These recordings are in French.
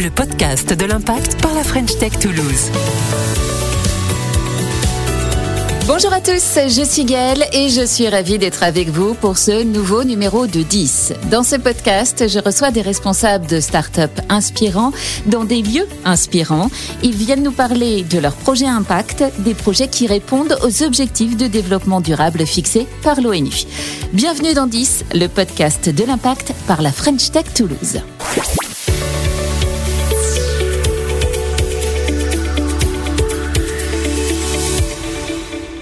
le podcast de l'impact par la French Tech Toulouse. Bonjour à tous, je suis Gaëlle et je suis ravie d'être avec vous pour ce nouveau numéro de 10. Dans ce podcast, je reçois des responsables de start-up inspirants dans des lieux inspirants. Ils viennent nous parler de leurs projets impact, des projets qui répondent aux objectifs de développement durable fixés par l'ONU. Bienvenue dans 10, le podcast de l'impact par la French Tech Toulouse.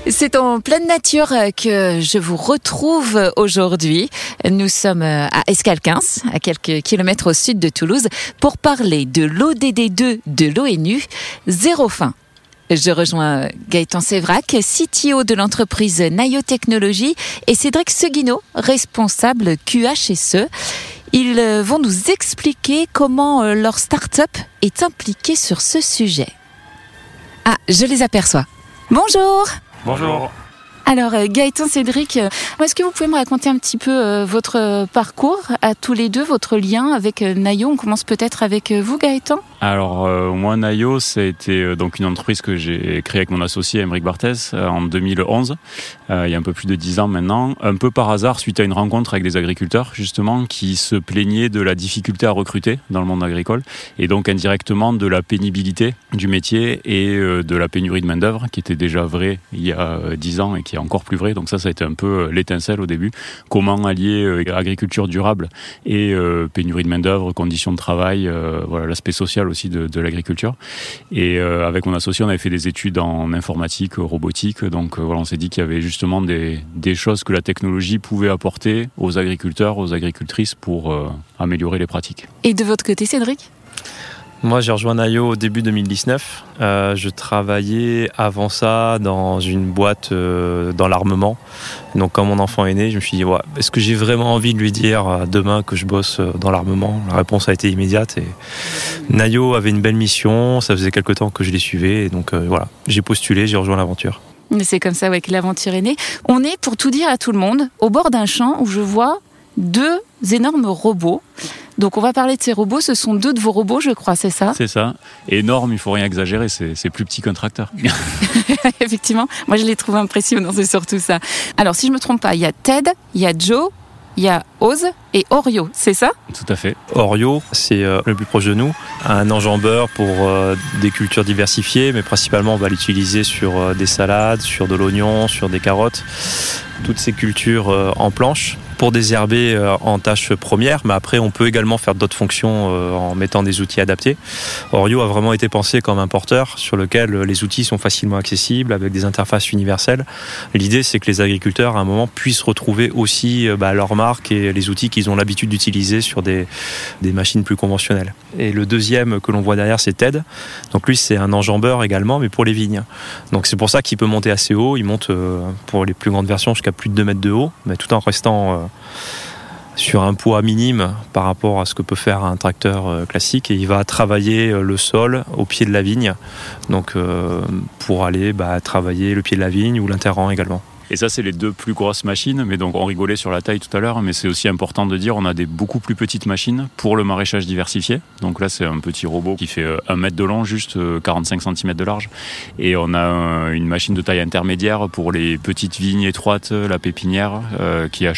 C'est en pleine nature que je vous retrouve aujourd'hui. Nous sommes à Escalquins, à quelques kilomètres au sud de Toulouse, pour parler de l'ODD2 de l'ONU, zéro fin. Je rejoins Gaëtan Sévrac, CTO de l'entreprise Nayo Technologies, et Cédric Seguino, responsable QHSE. Ils vont nous expliquer comment leur start-up est impliquée sur ce sujet. Ah, je les aperçois. Bonjour Bonjour. Alors euh, Gaëtan, Cédric, euh, est-ce que vous pouvez me raconter un petit peu euh, votre parcours à tous les deux, votre lien avec Nayo? On commence peut-être avec vous Gaëtan? Alors moi Nayo, ça a été donc une entreprise que j'ai créée avec mon associé Émeric Barthez en 2011, il y a un peu plus de 10 ans maintenant, un peu par hasard suite à une rencontre avec des agriculteurs justement qui se plaignaient de la difficulté à recruter dans le monde agricole et donc indirectement de la pénibilité du métier et de la pénurie de main d'œuvre qui était déjà vraie il y a 10 ans et qui encore plus vrai. Donc ça, ça a été un peu l'étincelle au début. Comment allier agriculture durable et pénurie de main d'œuvre, conditions de travail, voilà l'aspect social aussi de, l'agriculture. Et avec mon associé, on avait fait des études en informatique, robotique. Donc voilà, on s'est dit qu'il y avait justement des, choses que la technologie pouvait apporter aux agriculteurs, aux agricultrices pour améliorer les pratiques. Et de votre côté, Cédric? Moi, j'ai rejoint Nayo au début 2019. Euh, je travaillais avant ça dans une boîte euh, dans l'armement. Donc, quand mon enfant est né, je me suis dit est-ce que j'ai vraiment envie de lui dire euh, demain que je bosse dans l'armement? La réponse a été immédiate. Et Nayo avait une belle mission. Ça faisait quelque temps que je les suivais. Et donc, voilà, j'ai postulé, j'ai rejoint l'aventure. C'est comme ça ouais, que l'aventure est née. On est, pour tout dire à tout le monde, au bord d'un champ où je vois deux énormes robots. Donc on va parler de ces robots, ce sont deux de vos robots je crois, c'est ça? C'est ça. Énorme, il faut rien exagérer, c'est plus petit qu'un tracteur. Effectivement, moi je les trouve impressionnants, c'est surtout ça. Alors si je me trompe pas, il y a Ted, il y a Joe, il y a Oz et Oreo, c'est ça? Tout à fait. Oreo, c'est euh, le plus proche de nous, un enjambeur pour euh, des cultures diversifiées, mais principalement on va l'utiliser sur euh, des salades, sur de l'oignon, sur des carottes, toutes ces cultures en planche pour désherber euh, en tâche première, mais après on peut également faire d'autres fonctions euh, en mettant des outils adaptés. Oreo a vraiment été pensé comme un porteur sur lequel les outils sont facilement accessibles avec des interfaces universelles. L'idée c'est que les agriculteurs à un moment puissent retrouver aussi euh, bah, leur marque et les outils qu'ils ont l'habitude d'utiliser sur des, des machines plus conventionnelles. Et le deuxième que l'on voit derrière c'est Ted. Donc lui c'est un enjambeur également mais pour les vignes. Donc c'est pour ça qu'il peut monter assez haut. Il monte pour les plus grandes versions jusqu'à plus de 2 mètres de haut, mais tout en restant sur un poids minime par rapport à ce que peut faire un tracteur euh, classique et il va travailler euh, le sol au pied de la vigne donc euh, pour aller bah, travailler le pied de la vigne ou l'interrang également. Et ça, c'est les deux plus grosses machines. Mais donc, on rigolait sur la taille tout à l'heure, mais c'est aussi important de dire, on a des beaucoup plus petites machines pour le maraîchage diversifié. Donc là, c'est un petit robot qui fait euh, un mètre de long, juste 45 euh, cm de large. Et on a euh, une machine de taille intermédiaire pour les petites vignes étroites, la pépinière qui est à.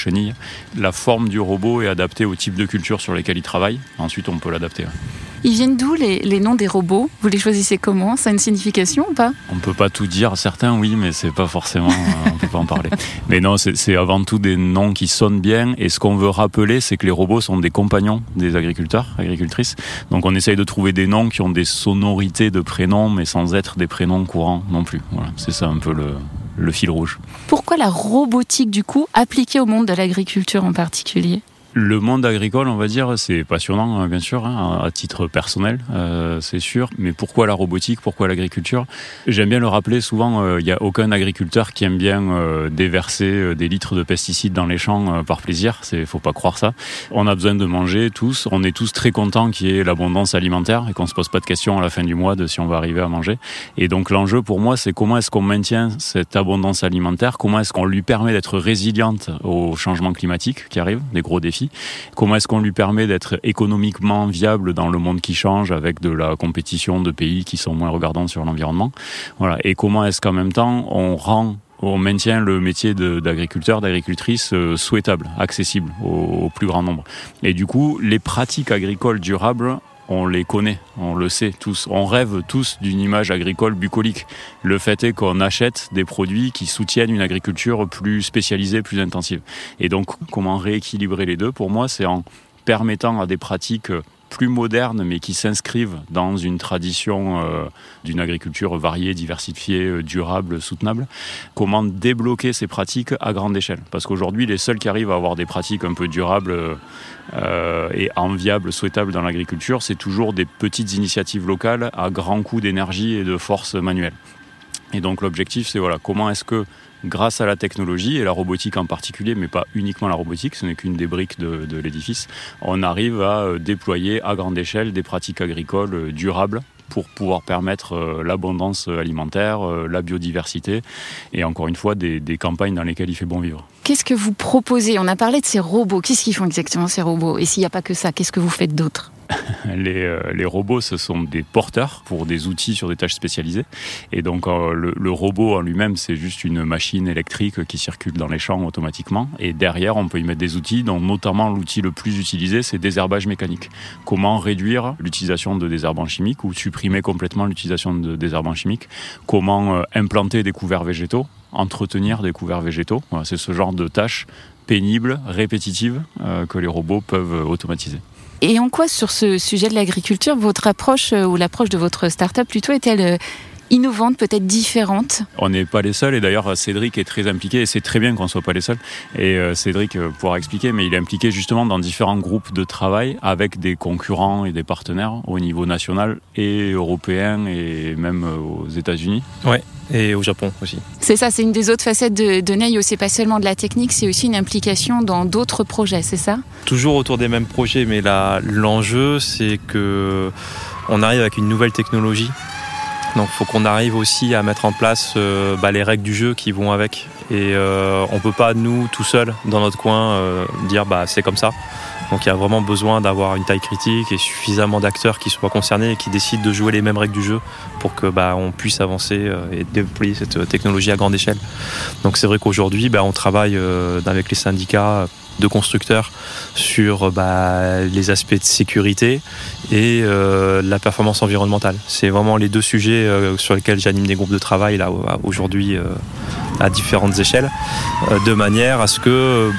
La forme du robot est adaptée au type de culture sur lesquelles il travaille. Ensuite, on peut l'adapter. Ils viennent d'où les, noms des robots? Vous les choisissez comment? Ça a une signification ou pas? On peut pas tout dire. Certains oui, mais c'est pas forcément. Euh, on peut pas en parler. Mais non, c'est avant tout des noms qui sonnent bien. Et ce qu'on veut rappeler, c'est que les robots sont des compagnons des agriculteurs, agricultrices. Donc on essaye de trouver des noms qui ont des sonorités de prénoms, mais sans être des prénoms courants non plus. Voilà, c'est ça un peu le, le fil rouge. Pourquoi la robotique du coup appliquée au monde de l'agriculture en particulier? Le monde agricole, on va dire, c'est passionnant, hein, bien sûr, hein, à titre personnel, euh, c'est sûr. Mais pourquoi la robotique Pourquoi l'agriculture? J'aime bien le rappeler souvent, il euh, n'y a aucun agriculteur qui aime bien euh, déverser des litres de pesticides dans les champs par plaisir. Il faut pas croire ça. On a besoin de manger tous. On est tous très contents qu'il y ait l'abondance alimentaire et qu'on se pose pas de questions à la fin du mois de si on va arriver à manger. Et donc l'enjeu pour moi, c'est comment est-ce qu'on maintient cette abondance alimentaire? Comment est-ce qu'on lui permet d'être résiliente aux changements climatiques qui arrivent, des gros défis Comment est-ce qu'on lui permet d'être économiquement viable dans le monde qui change avec de la compétition de pays qui sont moins regardants sur l'environnement? Voilà. Et comment est-ce qu'en même temps on rend on maintient le métier d'agriculteur, d'agricultrice euh, souhaitable, accessible au, plus grand nombre? Et du coup, les pratiques agricoles durables on les connaît, on le sait tous. On rêve tous d'une image agricole bucolique. Le fait est qu'on achète des produits qui soutiennent une agriculture plus spécialisée, plus intensive. Et donc, comment rééquilibrer les deux? Pour moi, c'est en permettant à des pratiques plus modernes, mais qui s'inscrivent dans une tradition euh, d'une agriculture variée, diversifiée, euh, durable, soutenable. Comment débloquer ces pratiques à grande échelle? Parce qu'aujourd'hui, les seuls qui arrivent à avoir des pratiques un peu durables euh, et enviables, souhaitables dans l'agriculture, c'est toujours des petites initiatives locales à grand coût d'énergie et de force manuelle. Et donc l'objectif, c'est voilà, comment est-ce que grâce à la technologie et la robotique en particulier, mais pas uniquement la robotique, ce n'est qu'une des briques de, l'édifice, on arrive à euh, déployer à grande échelle des pratiques agricoles euh, durables pour pouvoir permettre euh, l'abondance alimentaire, la biodiversité et encore une fois des, des, campagnes dans lesquelles il fait bon vivre. Qu'est-ce que vous proposez? On a parlé de ces robots. Qu'est-ce qu'ils font exactement ces robots? Et s'il n'y a pas que ça, qu'est-ce que vous faites d'autre? les, les, robots, ce sont des porteurs pour des outils sur des tâches spécialisées. Et donc le, le, robot en lui-même, c'est juste une machine électrique qui circule dans les champs automatiquement. Et derrière, on peut y mettre des outils, dont notamment l'outil le plus utilisé, c'est désherbage mécanique. Comment réduire l'utilisation de désherbants chimiques ou supprimer complètement l'utilisation de désherbants chimiques Comment implanter des couverts végétaux entretenir des couverts végétaux? C'est ce genre de tâches pénibles, répétitives, euh, que les robots peuvent automatiser. Et en quoi, sur ce sujet de l'agriculture, votre approche euh, ou l'approche de votre start-up plutôt est-elle euh, innovante, peut-être différente? On n'est pas les seuls et d'ailleurs Cédric est très impliqué et c'est très bien qu'on ne soit pas les seuls. Et euh, Cédric pourra expliquer, mais il est impliqué justement dans différents groupes de travail avec des concurrents et des partenaires au niveau national et européen et même aux États-Unis. Ouais, et au Japon aussi. C'est ça, c'est une des autres facettes de, de Neio. C'est pas seulement de la technique, c'est aussi une implication dans d'autres projets, c'est ça? Toujours autour des mêmes projets, mais l'enjeu, c'est que on arrive avec une nouvelle technologie. Donc, il faut qu'on arrive aussi à mettre en place euh, bah, les règles du jeu qui vont avec. Et euh, on peut pas nous tout seuls dans notre coin euh, dire bah c'est comme ça. Donc il y a vraiment besoin d'avoir une taille critique et suffisamment d'acteurs qui soient concernés et qui décident de jouer les mêmes règles du jeu pour que bah, puisse avancer euh, et déployer cette technologie à grande échelle. Donc c'est vrai qu'aujourd'hui bah, on travaille euh, avec les syndicats de constructeurs sur bah, les aspects de sécurité et euh, la performance environnementale. C'est vraiment les deux sujets euh, sur lesquels j'anime des groupes de travail aujourd'hui euh, à différentes échelles, euh, de manière à ce que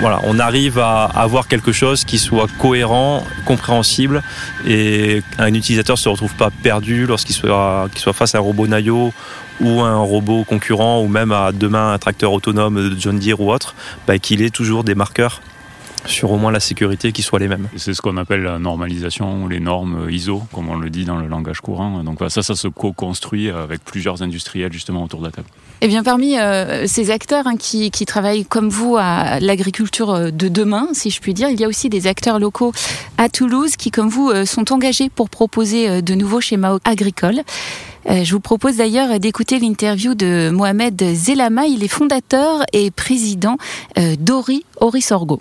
voilà, on arrive à avoir quelque chose qui soit cohérent, compréhensible et un utilisateur se retrouve pas perdu lorsqu'il soit, qu'il soit face à un robot Nayo ou un robot concurrent ou même à demain un tracteur autonome de John Deere ou autre, bah, qu'il ait toujours des marqueurs sur au moins la sécurité qui soient les mêmes. C'est ce qu'on appelle la normalisation, les normes ISO, comme on le dit dans le langage courant. Donc ça, ça se co-construit avec plusieurs industriels justement autour de la table. Et eh bien parmi euh, ces acteurs hein, qui, qui, travaillent comme vous à l'agriculture euh, de demain, si je puis dire, il y a aussi des acteurs locaux à Toulouse qui, comme vous, euh, sont engagés pour proposer de nouveaux schémas agricoles. Je vous propose d'ailleurs d'écouter l'interview de Mohamed Zelama. Il est fondateur et président d'Ori Orisorgo.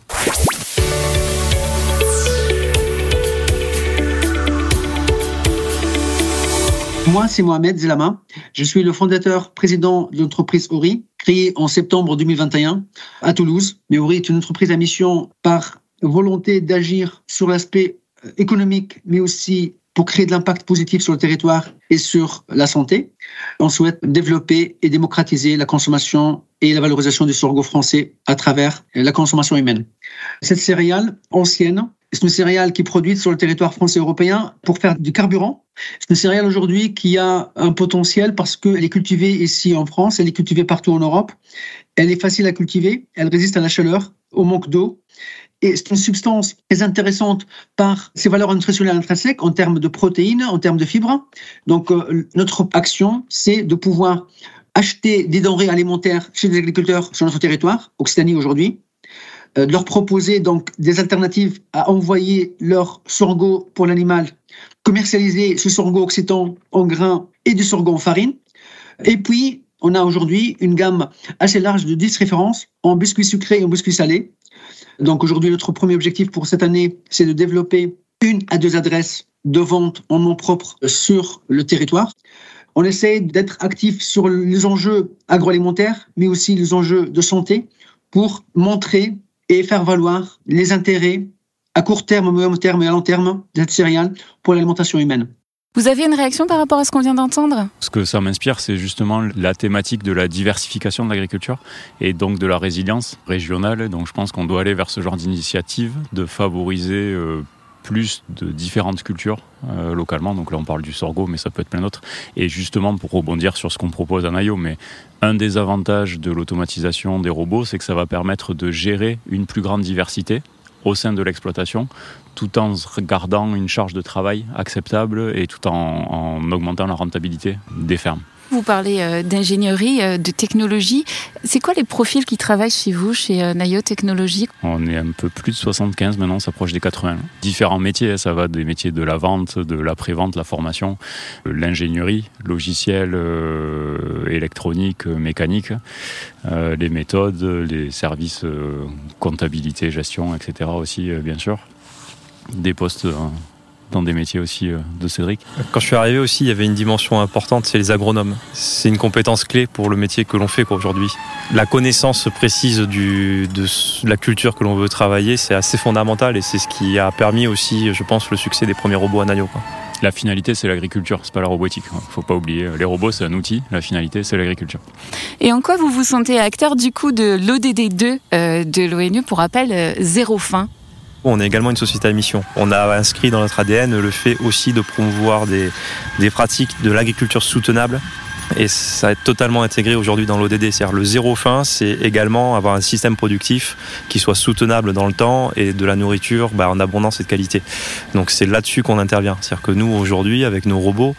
Moi, c'est Mohamed Zelama. Je suis le fondateur, président de l'entreprise Ori, créée en septembre 2021 à Toulouse. Mais Ori est une entreprise à mission par volonté d'agir sur l'aspect euh, économique, mais aussi pour créer de l'impact positif sur le territoire et sur la santé. On souhaite développer et démocratiser la consommation et la valorisation du sorgho français à travers la consommation humaine. Cette céréale ancienne c'est une céréale qui est produite sur le territoire français européen pour faire du carburant. C'est une céréale aujourd'hui qui a un potentiel parce qu'elle est cultivée ici en France, elle est cultivée partout en Europe. Elle est facile à cultiver, elle résiste à la chaleur, au manque d'eau. Et c'est une substance très intéressante par ses valeurs nutritionnelles intrinsèques en termes de protéines, en termes de fibres. Donc, euh, notre action, c'est de pouvoir acheter des denrées alimentaires chez les agriculteurs sur notre territoire, Occitanie aujourd'hui, euh, de leur proposer donc des alternatives à envoyer leur sorgho pour l'animal, commercialiser ce sorgho occitan en grains et du sorgho en farine. Et puis, on a aujourd'hui une gamme assez large de 10 références en biscuits sucrés et en biscuits salés Donc aujourd'hui, notre premier objectif pour cette année, c'est de développer une à deux adresses de vente en nom propre sur le territoire. On essaie d'être actif sur les enjeux agroalimentaires, mais aussi les enjeux de santé pour montrer et faire valoir les intérêts à court terme, moyen terme et à long terme de cette céréale pour l'alimentation humaine. Vous avez une réaction par rapport à ce qu'on vient d'entendre? Ce que ça m'inspire, c'est justement la thématique de la diversification de l'agriculture et donc de la résilience régionale. Donc je pense qu'on doit aller vers ce genre d'initiative, de favoriser euh, plus de différentes cultures euh, localement. Donc là, on parle du sorgho, mais ça peut être plein d'autres. Et justement, pour rebondir sur ce qu'on propose à Nayo, mais un des avantages de l'automatisation des robots, c'est que ça va permettre de gérer une plus grande diversité au sein de l'exploitation, tout en gardant une charge de travail acceptable et tout en, en augmentant la rentabilité des fermes. Vous parlez euh, d'ingénierie, euh, de technologie. C'est quoi les profils qui travaillent chez vous, chez euh, Nayo Technologies? On est un peu plus de 75 maintenant, on s'approche des 80. Différents métiers, ça va des métiers de la vente, de l'après-vente, la formation, l'ingénierie, logiciel, électronique, mécanique, les méthodes, les services comptabilité, gestion, etc. aussi, bien sûr. Des postes dans des métiers aussi euh, de Cédric Quand je suis arrivé aussi, il y avait une dimension importante, c'est les agronomes. C'est une compétence clé pour le métier que l'on fait aujourd'hui. La connaissance précise du, de la culture que l'on veut travailler, c'est assez fondamental et c'est ce qui a permis aussi, je pense, le succès des premiers robots à Nayo. La finalité, c'est l'agriculture, c'est pas la robotique. Faut pas oublier. Les robots, c'est un outil. La finalité, c'est l'agriculture. Et en quoi vous vous sentez acteur du coup de l'ODD2 euh, de l'ONU pour rappel euh, zéro fin? On est également une société à mission. On a inscrit dans notre ADN le fait aussi de promouvoir des, pratiques de l'agriculture soutenable et ça est totalement intégré aujourd'hui dans l'ODD. C'est-à-dire le zéro fin, c'est également avoir un système productif qui soit soutenable dans le temps et de la nourriture bah, en abondance et de qualité. Donc c'est là-dessus qu'on intervient. C'est-à-dire que nous aujourd'hui, avec nos robots,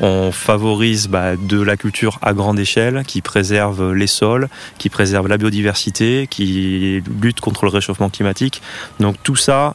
on favorise bah, de la culture à grande échelle qui préserve les sols, qui préserve la biodiversité, qui lutte contre le réchauffement climatique. Donc tout ça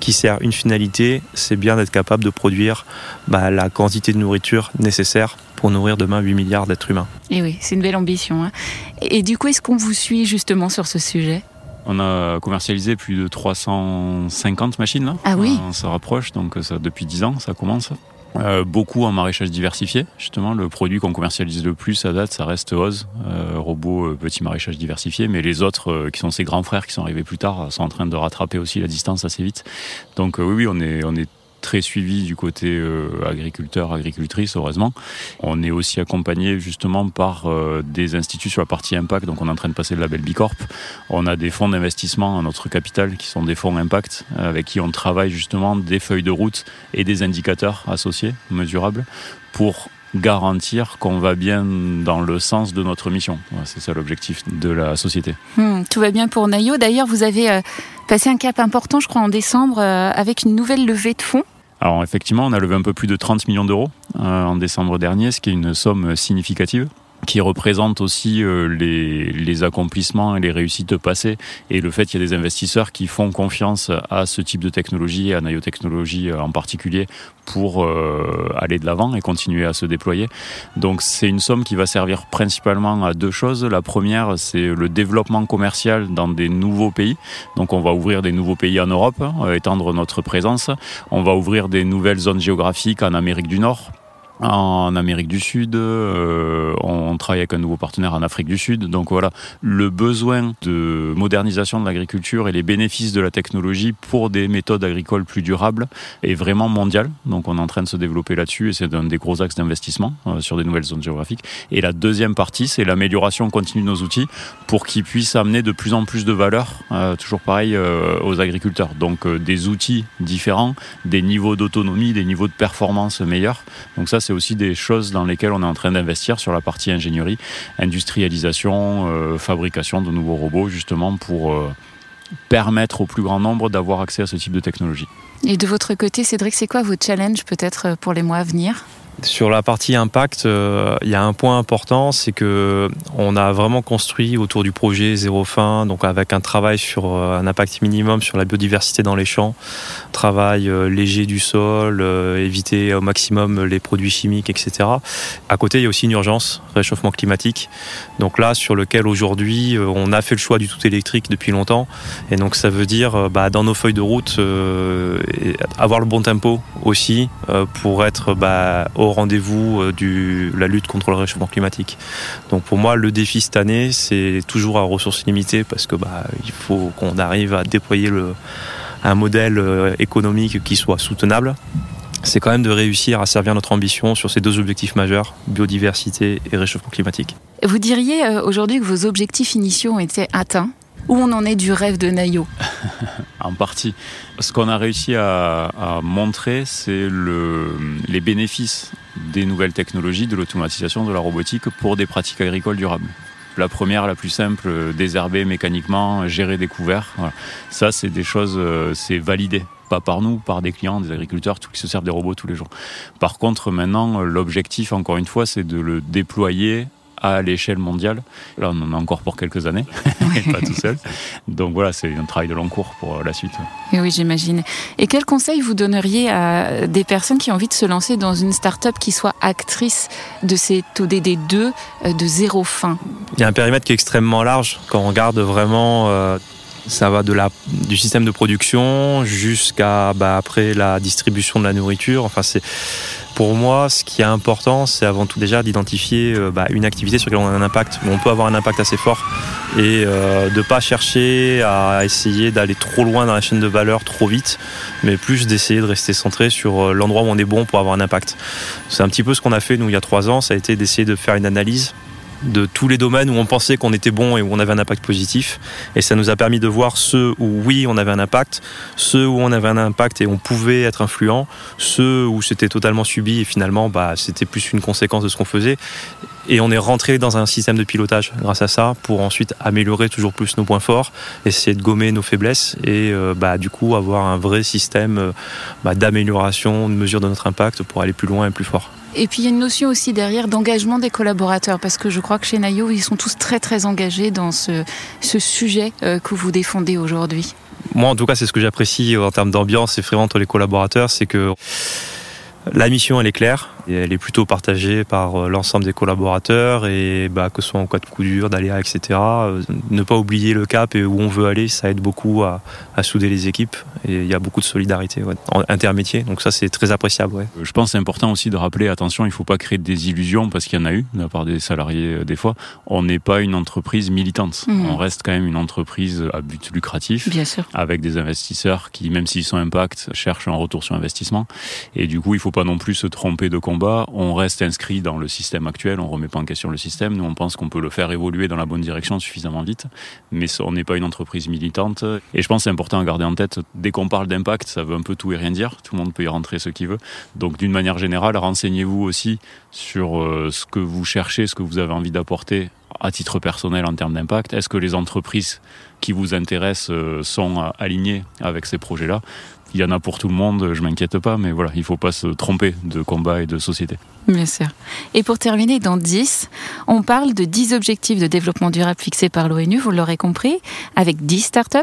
qui sert une finalité, c'est bien d'être capable de produire bah, la quantité de nourriture nécessaire pour nourrir demain 8 milliards d'êtres humains. Et oui, c'est une belle ambition. Hein. Et, du coup, est-ce qu'on vous suit justement sur ce sujet? On a commercialisé plus de 350 machines là. Ah oui. On se rapproche, donc ça depuis 10 ans, ça commence. Euh, beaucoup en maraîchage diversifié, justement. Le produit qu'on commercialise le plus à date, ça reste Oz, euh, robot euh, petit maraîchage diversifié. Mais les autres, qui sont ses grands frères, qui sont arrivés plus tard, sont en train de rattraper aussi la distance assez vite. Donc oui, oui, on est, on est très suivi du côté euh, agriculteur, agricultrice, heureusement. On est aussi accompagné justement par euh, des instituts sur la partie impact, donc on est en train de passer le label Bicorp. On a des fonds d'investissement à notre capital qui sont des fonds impact, avec qui on travaille justement des feuilles de route et des indicateurs associés, mesurables, pour garantir qu'on va bien dans le sens de notre mission. C'est ça l'objectif de la société. Hmm, tout va bien pour Nayo. D'ailleurs, vous avez euh, passé un cap important, je crois, en décembre, avec une nouvelle levée de fonds. Alors effectivement, on a levé un peu plus de 30 millions d'euros euh, en décembre dernier, ce qui est une somme significative qui représente aussi euh, les, accomplissements et les réussites passées et le fait qu'il y a des investisseurs qui font confiance à ce type de technologie, à Technologies euh, en particulier, pour euh, aller de l'avant et continuer à se déployer. Donc c'est une somme qui va servir principalement à deux choses. La première, c'est le développement commercial dans des nouveaux pays. Donc on va ouvrir des nouveaux pays en Europe, étendre notre présence. On va ouvrir des nouvelles zones géographiques en Amérique du Nord en Amérique du Sud, euh, on travaille avec un nouveau partenaire en Afrique du Sud. Donc voilà, le besoin de modernisation de l'agriculture et les bénéfices de la technologie pour des méthodes agricoles plus durables est vraiment mondial. Donc on est en train de se développer là-dessus et c'est un des gros axes d'investissement euh, sur des nouvelles zones géographiques. Et la deuxième partie, c'est l'amélioration continue de nos outils pour qu'ils puissent amener de plus en plus de valeur, euh, toujours pareil, aux agriculteurs. Donc des outils différents, des niveaux d'autonomie, des niveaux de performance meilleurs. Donc ça, c'est aussi des choses dans lesquelles on est en train d'investir sur la partie ingénierie, industrialisation, euh, fabrication de nouveaux robots, justement pour euh, permettre au plus grand nombre d'avoir accès à ce type de technologie. Et de votre côté, Cédric, c'est quoi vos challenges peut-être pour les mois à venir? Sur la partie impact, euh, il y a un point important, c'est que on a vraiment construit autour du projet zéro fin, donc avec un travail sur euh, un impact minimum sur la biodiversité dans les champs, travail euh, léger du sol, éviter au maximum les produits chimiques, etc. À côté, il y a aussi une urgence, réchauffement climatique. Donc là, sur lequel aujourd'hui, on a fait le choix du tout électrique depuis longtemps, et donc ça veut dire bah, dans nos feuilles de route avoir le bon tempo aussi pour être bah, au rendez-vous euh, de la lutte contre le réchauffement climatique. Donc pour moi, le défi cette année, c'est toujours à ressources limitées parce que bah, il faut qu'on arrive à déployer un modèle euh, économique qui soit soutenable. C'est quand même de réussir à servir notre ambition sur ces deux objectifs majeurs, biodiversité et réchauffement climatique. Vous diriez euh, aujourd'hui que vos objectifs initiaux ont été atteints où on en est du rêve de Nayo En partie. Ce qu'on a réussi à, montrer, c'est le, les bénéfices des nouvelles technologies, de l'automatisation, de la robotique pour des pratiques agricoles durables. La première, la plus simple, désherber mécaniquement, gérer des couverts. Ça, c'est des choses, euh, c'est validé. Pas par nous, par des clients, des agriculteurs, tous qui se servent des robots tous les jours. Par contre, maintenant, l'objectif, encore une fois, c'est de le déployer à l'échelle mondiale. Là, on en a encore pour quelques années, pas tout seul. Donc voilà, c'est un travail de long cours pour la suite. Et oui, j'imagine. Et quel conseil vous donneriez à des personnes qui ont envie de se lancer dans une start-up qui soit actrice de ces TODD2 euh, de zéro fin? Il y a un périmètre qui est extrêmement large quand on regarde vraiment. Euh, ça va de la, du système de production jusqu'à bah, après la distribution de la nourriture. Enfin, c'est pour moi, ce qui est important, c'est avant tout déjà d'identifier euh, bah, une activité sur laquelle on a un impact, où on peut avoir un impact assez fort, et euh, de ne pas chercher à essayer d'aller trop loin dans la chaîne de valeur trop vite, mais plus d'essayer de rester centré sur euh, l'endroit où on est bon pour avoir un impact. C'est un petit peu ce qu'on a fait nous il y a trois ans, ça a été d'essayer de faire une analyse de tous les domaines où on pensait qu'on était bon et où on avait un impact positif. Et ça nous a permis de voir ceux où oui, on avait un impact, ceux où on avait un impact et on pouvait être influent, ceux où c'était totalement subi et finalement bah, c'était plus une conséquence de ce qu'on faisait. Et on est rentré dans un système de pilotage grâce à ça pour ensuite améliorer toujours plus nos points forts, essayer de gommer nos faiblesses et euh, bah, du coup avoir un vrai système euh, bah, d'amélioration, de mesure de notre impact pour aller plus loin et plus fort. Et puis il y a une notion aussi derrière d'engagement des collaborateurs, parce que je crois que chez Nayo, ils sont tous très très engagés dans ce, ce sujet euh, que vous défendez aujourd'hui. Moi, en tout cas, c'est ce que j'apprécie en termes d'ambiance et vraiment entre les collaborateurs, c'est que la mission, elle est claire. Et elle est plutôt partagée par euh, l'ensemble des collaborateurs et bah, que ce soit en cas de coup dur, d'aléa, etc. Euh, ne pas oublier le cap et où on veut aller, ça aide beaucoup à, souder les équipes et il y a beaucoup de solidarité ouais, intermétier. Donc ça, c'est très appréciable. Ouais. Je pense c'est important aussi de rappeler, attention, il ne faut pas créer des illusions parce qu'il y en a eu de la part des salariés euh, des fois. On n'est pas une entreprise militante. Mmh. On reste quand même une entreprise à but lucratif. Bien sûr. Avec des investisseurs qui, même s'ils sont impact, cherchent un retour sur investissement. Et du coup, il ne faut pas non plus se tromper de on reste inscrit dans le système actuel, on remet pas en question le système. Nous, on pense qu'on peut le faire évoluer dans la bonne direction suffisamment vite, mais on n'est pas une entreprise militante. Et je pense que c'est important à garder en tête, dès qu'on parle d'impact, ça veut un peu tout et rien dire. Tout le monde peut y rentrer ce qu'il veut. Donc, d'une manière générale, renseignez-vous aussi sur euh, ce que vous cherchez, ce que vous avez envie d'apporter à titre personnel en termes d'impact Est-ce que les entreprises qui vous intéressent euh, sont alignées avec ces projets-là? Il y en a pour tout le monde, je m'inquiète pas, mais voilà, il faut pas se tromper de combat et de société. Bien sûr. Et pour terminer, dans 10, on parle de 10 objectifs de développement durable fixés par l'ONU, vous l'aurez compris, avec 10 startups,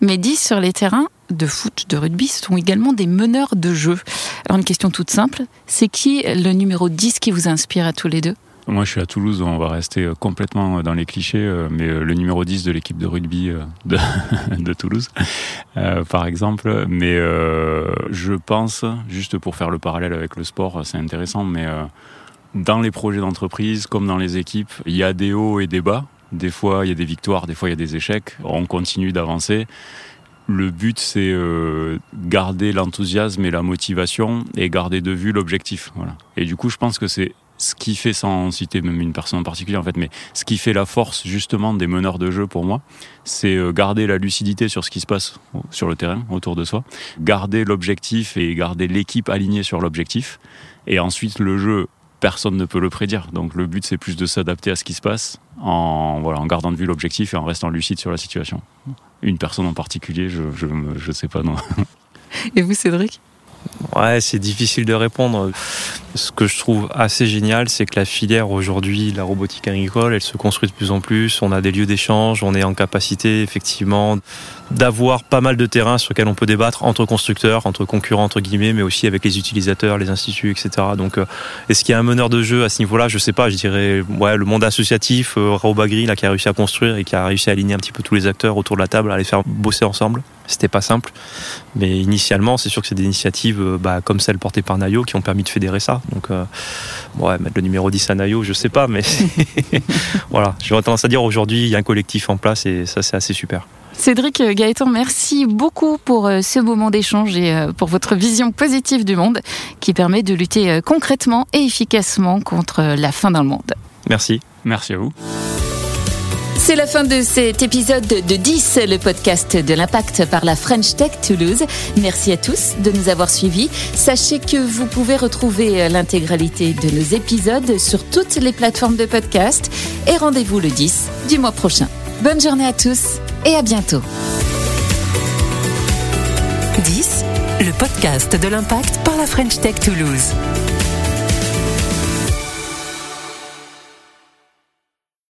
mais 10 sur les terrains de foot, de rugby, ce sont également des meneurs de jeu. Alors une question toute simple, c'est qui le numéro 10 qui vous inspire à tous les deux? Moi, je suis à Toulouse, on va rester euh, complètement euh, dans les clichés, euh, mais le numéro 10 de l'équipe de rugby de, Toulouse, par exemple. Mais je pense, juste pour faire le parallèle avec le sport, c'est intéressant, mais dans les projets d'entreprise, comme dans les équipes, il y a des hauts et des bas. Des fois, il y a des victoires, des fois, il y a des échecs. On continue d'avancer. Le but, c'est garder l'enthousiasme et la motivation et garder de vue l'objectif. Voilà. Et du coup, je pense que c'est ce qui fait, sans citer même une personne en particulier en fait, mais ce qui fait la force justement des meneurs de jeu pour moi, c'est euh, garder la lucidité sur ce qui se passe sur le terrain autour de soi, garder l'objectif et garder l'équipe alignée sur l'objectif, et ensuite le jeu personne ne peut le prédire. Donc le but c'est plus de s'adapter à ce qui se passe en, voilà, en gardant de vue l'objectif et en restant lucide sur la situation. Une personne en particulier, je ne je, sais pas non. Et vous Cédric? Ouais, c'est difficile de répondre. Ce que je trouve assez génial, c'est que la filière aujourd'hui, la robotique agricole, elle se construit de plus en plus. On a des lieux d'échange, on est en capacité effectivement d'avoir pas mal de terrains sur lesquels on peut débattre entre constructeurs, entre concurrents entre guillemets, mais aussi avec les utilisateurs, les instituts, etc. Donc, euh, est-ce qu'il y a un meneur de jeu à ce niveau-là? Je sais pas. Je dirais, ouais, le monde associatif, euh, Robagri, là, qui a réussi à construire et qui a réussi à aligner un petit peu tous les acteurs autour de la table, à les faire bosser ensemble. C'était pas simple, mais initialement, c'est sûr que c'est des initiatives euh, bah, comme celle portée par Nayo qui ont permis de fédérer ça. Donc, euh, ouais, mettre le numéro 10 à Nayo, je sais pas, mais voilà. J'aurais tendance à dire aujourd'hui, il y a un collectif en place et ça, c'est assez super. Cédric Gaëtan, merci beaucoup pour euh, ce moment d'échange et euh, pour votre vision positive du monde qui permet de lutter euh, concrètement et efficacement contre la fin d'un monde. Merci. Merci à vous. C'est la fin de cet épisode de 10, le podcast de l'impact par la French Tech Toulouse. Merci à tous de nous avoir suivis. Sachez que vous pouvez retrouver l'intégralité de nos épisodes sur toutes les plateformes de podcast et rendez-vous le 10 du mois prochain. Bonne journée à tous et à bientôt. 10, le podcast de l'impact par la French Tech Toulouse.